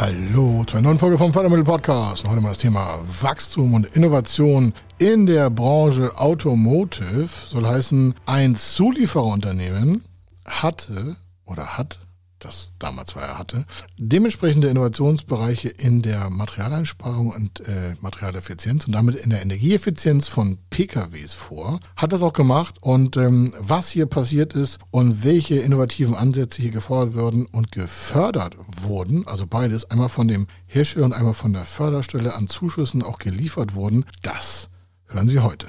Hallo zu einer neuen Folge vom Fördermittel Podcast. Heute mal das Thema Wachstum und Innovation in der Branche Automotive. Soll heißen, ein Zuliefererunternehmen hatte oder hat das damals war er hatte, dementsprechende Innovationsbereiche in der Materialeinsparung und äh, Materialeffizienz und damit in der Energieeffizienz von PKWs vor. Hat das auch gemacht und ähm, was hier passiert ist und welche innovativen Ansätze hier gefordert wurden und gefördert wurden, also beides, einmal von dem Hersteller und einmal von der Förderstelle an Zuschüssen auch geliefert wurden, das hören Sie heute.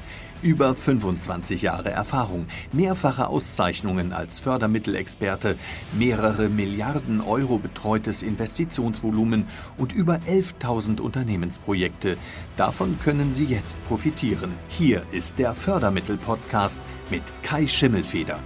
Über 25 Jahre Erfahrung, mehrfache Auszeichnungen als Fördermittelexperte, mehrere Milliarden Euro betreutes Investitionsvolumen und über 11.000 Unternehmensprojekte. Davon können Sie jetzt profitieren. Hier ist der Fördermittel-Podcast mit Kai Schimmelfeder.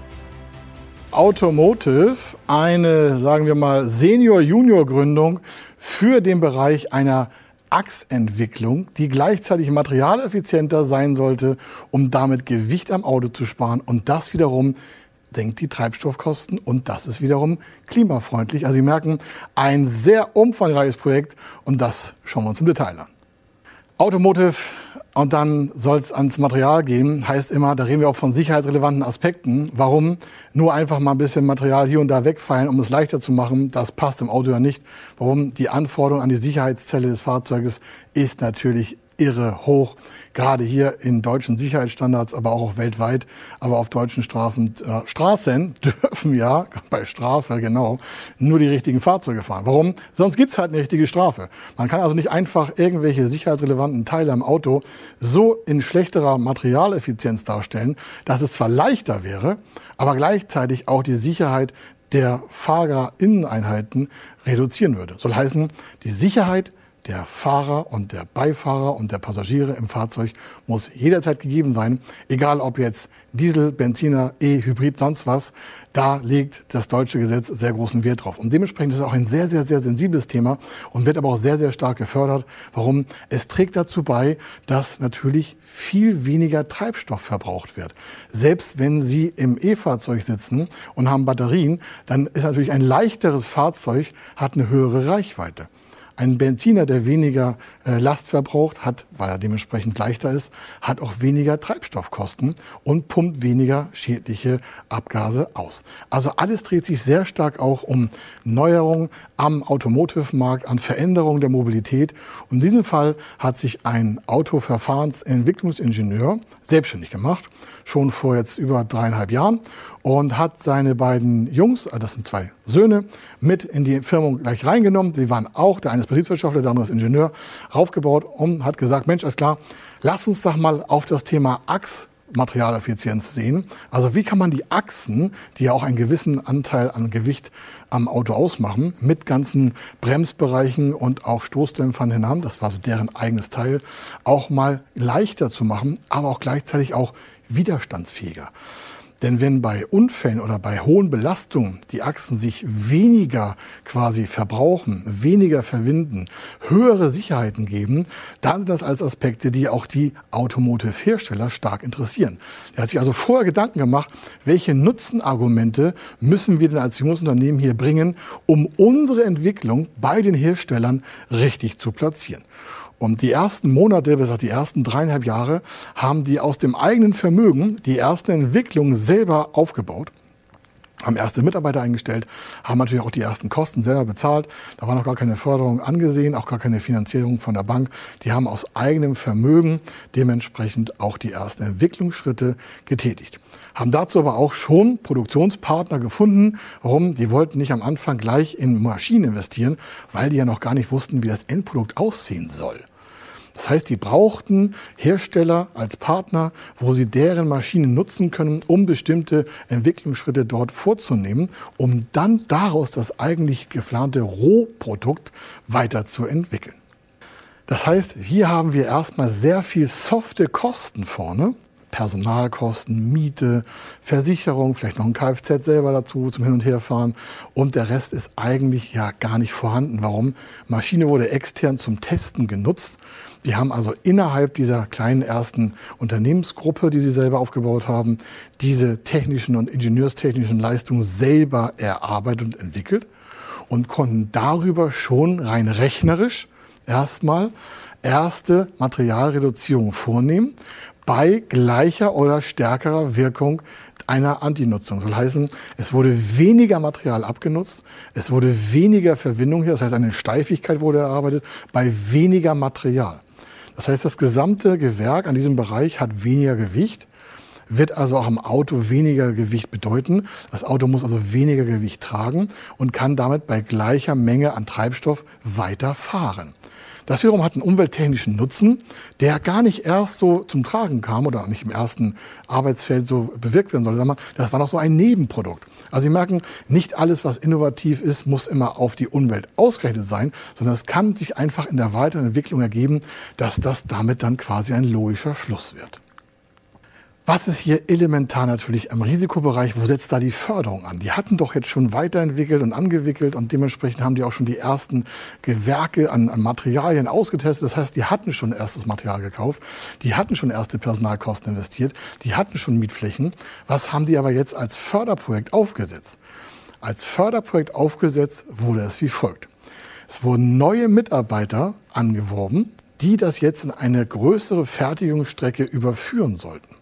Automotive, eine, sagen wir mal, Senior-Junior-Gründung für den Bereich einer Achsentwicklung, die gleichzeitig materialeffizienter sein sollte, um damit Gewicht am Auto zu sparen. Und das wiederum senkt die Treibstoffkosten und das ist wiederum klimafreundlich. Also Sie merken, ein sehr umfangreiches Projekt und das schauen wir uns im Detail an. Automotive und dann soll es ans Material gehen, heißt immer, da reden wir auch von sicherheitsrelevanten Aspekten. Warum? Nur einfach mal ein bisschen Material hier und da wegfallen, um es leichter zu machen, das passt im Auto ja nicht. Warum? Die Anforderung an die Sicherheitszelle des Fahrzeuges ist natürlich irre hoch, gerade hier in deutschen Sicherheitsstandards, aber auch weltweit. Aber auf deutschen Strafen, äh, Straßen dürfen ja bei Strafe genau nur die richtigen Fahrzeuge fahren. Warum? Sonst gibt's halt eine richtige Strafe. Man kann also nicht einfach irgendwelche sicherheitsrelevanten Teile am Auto so in schlechterer Materialeffizienz darstellen, dass es zwar leichter wäre, aber gleichzeitig auch die Sicherheit der Fahrerinneneinheiten reduzieren würde. Soll heißen, die Sicherheit der Fahrer und der Beifahrer und der Passagiere im Fahrzeug muss jederzeit gegeben sein, egal ob jetzt Diesel, Benziner, E-Hybrid, sonst was. Da legt das deutsche Gesetz sehr großen Wert drauf. Und dementsprechend ist es auch ein sehr, sehr, sehr sensibles Thema und wird aber auch sehr, sehr stark gefördert. Warum? Es trägt dazu bei, dass natürlich viel weniger Treibstoff verbraucht wird. Selbst wenn Sie im E-Fahrzeug sitzen und haben Batterien, dann ist natürlich ein leichteres Fahrzeug, hat eine höhere Reichweite. Ein Benziner, der weniger äh, Last verbraucht, hat, weil er dementsprechend leichter ist, hat auch weniger Treibstoffkosten und pumpt weniger schädliche Abgase aus. Also alles dreht sich sehr stark auch um Neuerungen am Automotive-Markt, an Veränderungen der Mobilität. Und in diesem Fall hat sich ein Autoverfahrensentwicklungsingenieur selbstständig gemacht, schon vor jetzt über dreieinhalb Jahren und hat seine beiden Jungs, äh, das sind zwei Söhne, mit in die Firma gleich reingenommen. Sie waren auch, der eine ist Betriebswirtschaftler, der andere ist Ingenieur, raufgebaut und hat gesagt, Mensch, alles klar, lass uns doch mal auf das Thema Achs Materialeffizienz sehen. Also wie kann man die Achsen, die ja auch einen gewissen Anteil an Gewicht am Auto ausmachen, mit ganzen Bremsbereichen und auch Stoßdämpfern hinan, das war so deren eigenes Teil, auch mal leichter zu machen, aber auch gleichzeitig auch widerstandsfähiger. Denn wenn bei Unfällen oder bei hohen Belastungen die Achsen sich weniger quasi verbrauchen, weniger verwinden, höhere Sicherheiten geben, dann sind das alles Aspekte, die auch die Automotive-Hersteller stark interessieren. Er hat sich also vorher Gedanken gemacht, welche Nutzenargumente müssen wir denn als junges Unternehmen hier bringen, um unsere Entwicklung bei den Herstellern richtig zu platzieren. Und die ersten Monate, bis die ersten dreieinhalb Jahre, haben die aus dem eigenen Vermögen die ersten Entwicklungen selber aufgebaut haben erste Mitarbeiter eingestellt, haben natürlich auch die ersten Kosten selber bezahlt. Da war noch gar keine Förderung angesehen, auch gar keine Finanzierung von der Bank. Die haben aus eigenem Vermögen dementsprechend auch die ersten Entwicklungsschritte getätigt haben dazu aber auch schon Produktionspartner gefunden. Warum? Die wollten nicht am Anfang gleich in Maschinen investieren, weil die ja noch gar nicht wussten, wie das Endprodukt aussehen soll. Das heißt, die brauchten Hersteller als Partner, wo sie deren Maschinen nutzen können, um bestimmte Entwicklungsschritte dort vorzunehmen, um dann daraus das eigentlich geplante Rohprodukt weiterzuentwickeln. Das heißt, hier haben wir erstmal sehr viel softe Kosten vorne, Personalkosten, Miete, Versicherung, vielleicht noch ein Kfz selber dazu zum Hin- und Herfahren. Und der Rest ist eigentlich ja gar nicht vorhanden. Warum? Maschine wurde extern zum Testen genutzt. Die haben also innerhalb dieser kleinen ersten Unternehmensgruppe, die sie selber aufgebaut haben, diese technischen und ingenieurstechnischen Leistungen selber erarbeitet und entwickelt und konnten darüber schon rein rechnerisch erstmal erste Materialreduzierung vornehmen bei gleicher oder stärkerer Wirkung einer Antinutzung. Das soll heißen, es wurde weniger Material abgenutzt, es wurde weniger Verwindung hier, das heißt eine Steifigkeit wurde erarbeitet bei weniger Material. Das heißt, das gesamte Gewerk an diesem Bereich hat weniger Gewicht, wird also auch im Auto weniger Gewicht bedeuten. Das Auto muss also weniger Gewicht tragen und kann damit bei gleicher Menge an Treibstoff weiter fahren. Das wiederum hat einen umwelttechnischen Nutzen, der gar nicht erst so zum Tragen kam oder nicht im ersten Arbeitsfeld so bewirkt werden soll. Das war noch so ein Nebenprodukt. Also Sie merken, nicht alles, was innovativ ist, muss immer auf die Umwelt ausgerichtet sein, sondern es kann sich einfach in der weiteren Entwicklung ergeben, dass das damit dann quasi ein logischer Schluss wird. Was ist hier elementar natürlich im Risikobereich? Wo setzt da die Förderung an? Die hatten doch jetzt schon weiterentwickelt und angewickelt und dementsprechend haben die auch schon die ersten Gewerke an, an Materialien ausgetestet. Das heißt, die hatten schon erstes Material gekauft, die hatten schon erste Personalkosten investiert, die hatten schon Mietflächen. Was haben die aber jetzt als Förderprojekt aufgesetzt? Als Förderprojekt aufgesetzt wurde es wie folgt. Es wurden neue Mitarbeiter angeworben, die das jetzt in eine größere Fertigungsstrecke überführen sollten.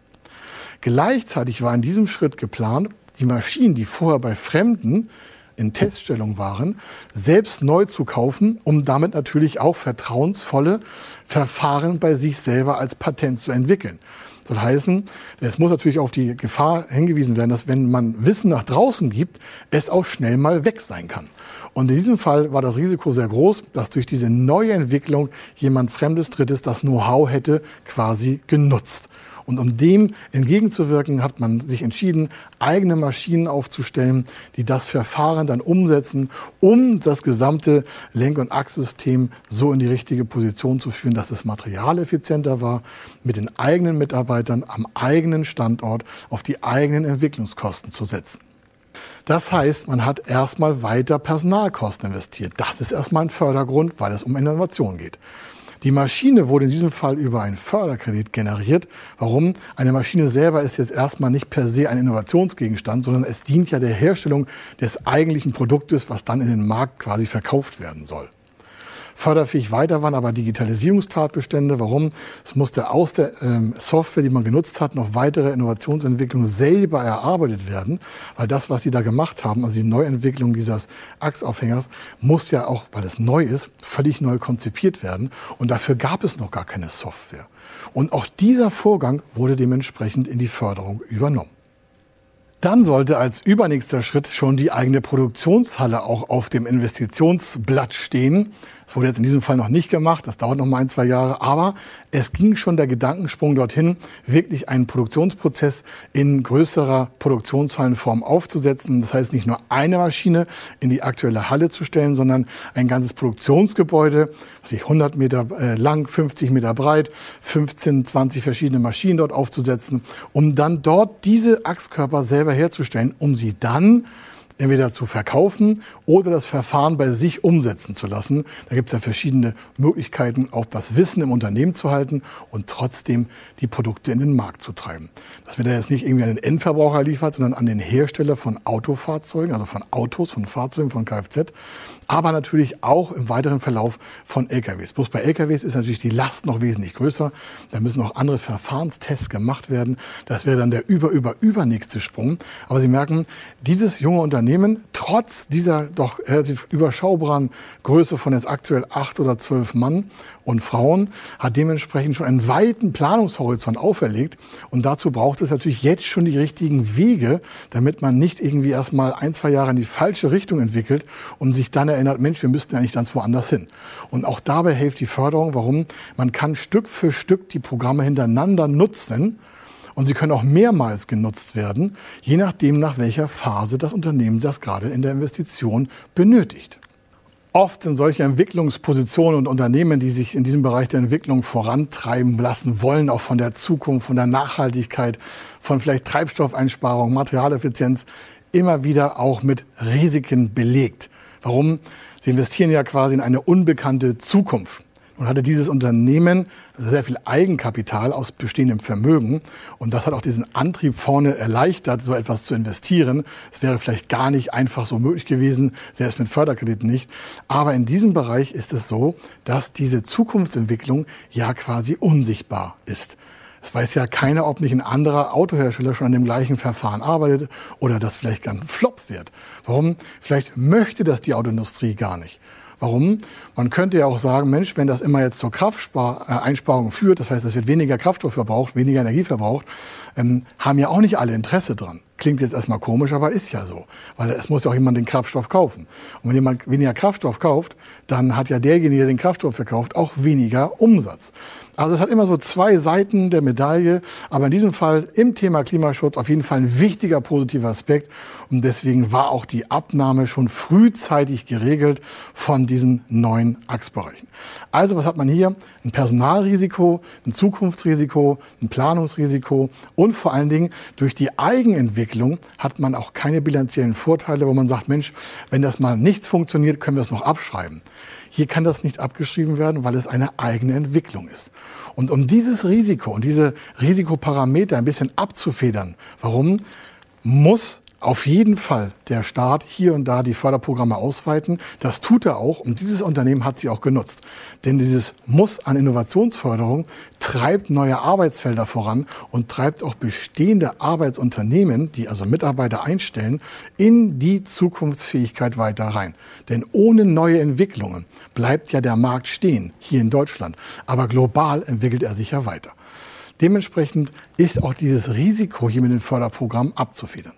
Gleichzeitig war in diesem Schritt geplant, die Maschinen, die vorher bei Fremden in Teststellung waren, selbst neu zu kaufen, um damit natürlich auch vertrauensvolle Verfahren bei sich selber als Patent zu entwickeln. Das soll heißen, es muss natürlich auf die Gefahr hingewiesen werden, dass wenn man Wissen nach draußen gibt, es auch schnell mal weg sein kann. Und in diesem Fall war das Risiko sehr groß, dass durch diese neue Entwicklung jemand Fremdes Drittes das Know-how hätte quasi genutzt. Und um dem entgegenzuwirken, hat man sich entschieden, eigene Maschinen aufzustellen, die das Verfahren dann umsetzen, um das gesamte Lenk- und Achssystem so in die richtige Position zu führen, dass es materialeffizienter war, mit den eigenen Mitarbeitern am eigenen Standort auf die eigenen Entwicklungskosten zu setzen. Das heißt, man hat erstmal weiter Personalkosten investiert. Das ist erstmal ein Fördergrund, weil es um Innovation geht. Die Maschine wurde in diesem Fall über einen Förderkredit generiert. Warum? Eine Maschine selber ist jetzt erstmal nicht per se ein Innovationsgegenstand, sondern es dient ja der Herstellung des eigentlichen Produktes, was dann in den Markt quasi verkauft werden soll. Förderfähig weiter waren aber Digitalisierungstatbestände. Warum? Es musste aus der ähm, Software, die man genutzt hat, noch weitere Innovationsentwicklungen selber erarbeitet werden, weil das, was sie da gemacht haben, also die Neuentwicklung dieses Achsaufhängers, muss ja auch, weil es neu ist, völlig neu konzipiert werden. Und dafür gab es noch gar keine Software. Und auch dieser Vorgang wurde dementsprechend in die Förderung übernommen. Dann sollte als übernächster Schritt schon die eigene Produktionshalle auch auf dem Investitionsblatt stehen. Das wurde jetzt in diesem Fall noch nicht gemacht, das dauert noch mal ein, zwei Jahre, aber es ging schon der Gedankensprung dorthin, wirklich einen Produktionsprozess in größerer Produktionshallenform aufzusetzen. Das heißt, nicht nur eine Maschine in die aktuelle Halle zu stellen, sondern ein ganzes Produktionsgebäude, was sich 100 Meter äh, lang, 50 Meter breit, 15, 20 verschiedene Maschinen dort aufzusetzen, um dann dort diese Achskörper selber herzustellen, um sie dann entweder zu verkaufen oder das Verfahren bei sich umsetzen zu lassen. Da gibt es ja verschiedene Möglichkeiten, auch das Wissen im Unternehmen zu halten und trotzdem die Produkte in den Markt zu treiben. Das wird ja jetzt nicht irgendwie an den Endverbraucher liefert, sondern an den Hersteller von Autofahrzeugen, also von Autos, von Fahrzeugen, von Kfz, aber natürlich auch im weiteren Verlauf von LKWs. Bloß bei LKWs ist natürlich die Last noch wesentlich größer. Da müssen noch andere Verfahrenstests gemacht werden. Das wäre dann der über, über, übernächste Sprung. Aber Sie merken, dieses junge Unternehmen trotz dieser doch relativ überschaubaren Größe von jetzt aktuell acht oder zwölf Mann und Frauen hat dementsprechend schon einen weiten Planungshorizont auferlegt. Und dazu braucht es natürlich jetzt schon die richtigen Wege, damit man nicht irgendwie erstmal ein, zwei Jahre in die falsche Richtung entwickelt und sich dann erinnert, Mensch, wir müssten eigentlich ganz woanders hin. Und auch dabei hilft die Förderung. Warum? Man kann Stück für Stück die Programme hintereinander nutzen und sie können auch mehrmals genutzt werden, je nachdem, nach welcher Phase das Unternehmen das gerade in der Investition benötigt. Oft sind solche Entwicklungspositionen und Unternehmen, die sich in diesem Bereich der Entwicklung vorantreiben lassen wollen, auch von der Zukunft, von der Nachhaltigkeit, von vielleicht Treibstoffeinsparung, Materialeffizienz, immer wieder auch mit Risiken belegt. Warum? Sie investieren ja quasi in eine unbekannte Zukunft und hatte dieses Unternehmen sehr viel Eigenkapital aus bestehendem Vermögen. Und das hat auch diesen Antrieb vorne erleichtert, so etwas zu investieren. Es wäre vielleicht gar nicht einfach so möglich gewesen, selbst mit Förderkrediten nicht. Aber in diesem Bereich ist es so, dass diese Zukunftsentwicklung ja quasi unsichtbar ist. Es weiß ja keiner, ob nicht ein anderer Autohersteller schon an dem gleichen Verfahren arbeitet oder das vielleicht ganz flop wird. Warum? Vielleicht möchte das die Autoindustrie gar nicht. Warum? Man könnte ja auch sagen, Mensch, wenn das immer jetzt zur Krafteinsparung führt, das heißt, es wird weniger Kraftstoff verbraucht, weniger Energie verbraucht, ähm, haben ja auch nicht alle Interesse dran. Klingt jetzt erstmal komisch, aber ist ja so. Weil es muss ja auch jemand den Kraftstoff kaufen. Und wenn jemand weniger Kraftstoff kauft, dann hat ja derjenige, der den Kraftstoff verkauft, auch weniger Umsatz. Also es hat immer so zwei Seiten der Medaille, aber in diesem Fall im Thema Klimaschutz auf jeden Fall ein wichtiger positiver Aspekt und deswegen war auch die Abnahme schon frühzeitig geregelt von diesen neuen Achsbereichen. Also was hat man hier? Ein Personalrisiko, ein Zukunftsrisiko, ein Planungsrisiko und vor allen Dingen durch die Eigenentwicklung hat man auch keine bilanziellen Vorteile, wo man sagt, Mensch, wenn das mal nichts funktioniert, können wir es noch abschreiben. Hier kann das nicht abgeschrieben werden, weil es eine eigene Entwicklung ist. Und um dieses Risiko und diese Risikoparameter ein bisschen abzufedern, warum muss auf jeden Fall der Staat hier und da die Förderprogramme ausweiten. Das tut er auch und dieses Unternehmen hat sie auch genutzt. Denn dieses Muss an Innovationsförderung treibt neue Arbeitsfelder voran und treibt auch bestehende Arbeitsunternehmen, die also Mitarbeiter einstellen, in die Zukunftsfähigkeit weiter rein. Denn ohne neue Entwicklungen bleibt ja der Markt stehen, hier in Deutschland. Aber global entwickelt er sich ja weiter. Dementsprechend ist auch dieses Risiko hier mit dem Förderprogramm abzufedern.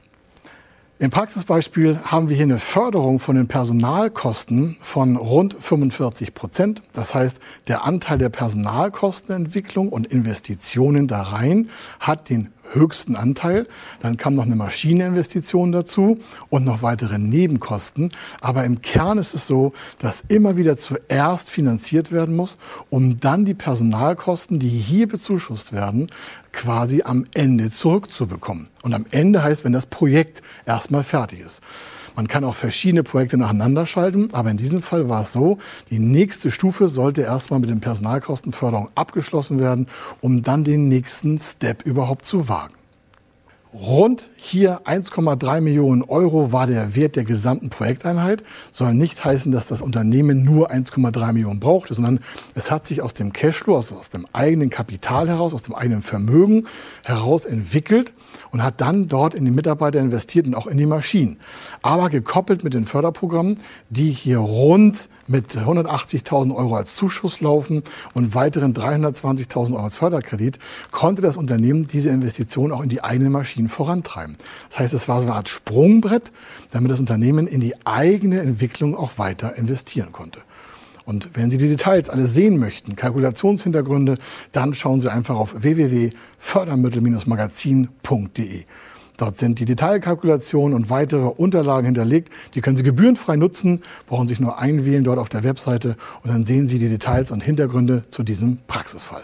Im Praxisbeispiel haben wir hier eine Förderung von den Personalkosten von rund 45 Prozent. Das heißt, der Anteil der Personalkostenentwicklung und Investitionen da rein hat den höchsten Anteil. Dann kam noch eine Maschineninvestition dazu und noch weitere Nebenkosten. Aber im Kern ist es so, dass immer wieder zuerst finanziert werden muss, um dann die Personalkosten, die hier bezuschusst werden, quasi am Ende zurückzubekommen. Und am Ende heißt, wenn das Projekt erstmal fertig ist. Man kann auch verschiedene Projekte nacheinander schalten, aber in diesem Fall war es so, die nächste Stufe sollte erstmal mit den Personalkostenförderung abgeschlossen werden, um dann den nächsten Step überhaupt zu wagen. Rund hier 1,3 Millionen Euro war der Wert der gesamten Projekteinheit. Soll nicht heißen, dass das Unternehmen nur 1,3 Millionen brauchte, sondern es hat sich aus dem Cashflow, also aus dem eigenen Kapital heraus, aus dem eigenen Vermögen heraus entwickelt und hat dann dort in die Mitarbeiter investiert und auch in die Maschinen. Aber gekoppelt mit den Förderprogrammen, die hier rund mit 180.000 Euro als Zuschuss laufen und weiteren 320.000 Euro als Förderkredit, konnte das Unternehmen diese Investition auch in die eigenen Maschinen vorantreiben. Das heißt, es war so eine Art Sprungbrett, damit das Unternehmen in die eigene Entwicklung auch weiter investieren konnte. Und wenn Sie die Details alle sehen möchten, Kalkulationshintergründe, dann schauen Sie einfach auf www.fördermittel-magazin.de. Dort sind die Detailkalkulationen und weitere Unterlagen hinterlegt. Die können Sie gebührenfrei nutzen, brauchen sich nur einwählen dort auf der Webseite und dann sehen Sie die Details und Hintergründe zu diesem Praxisfall.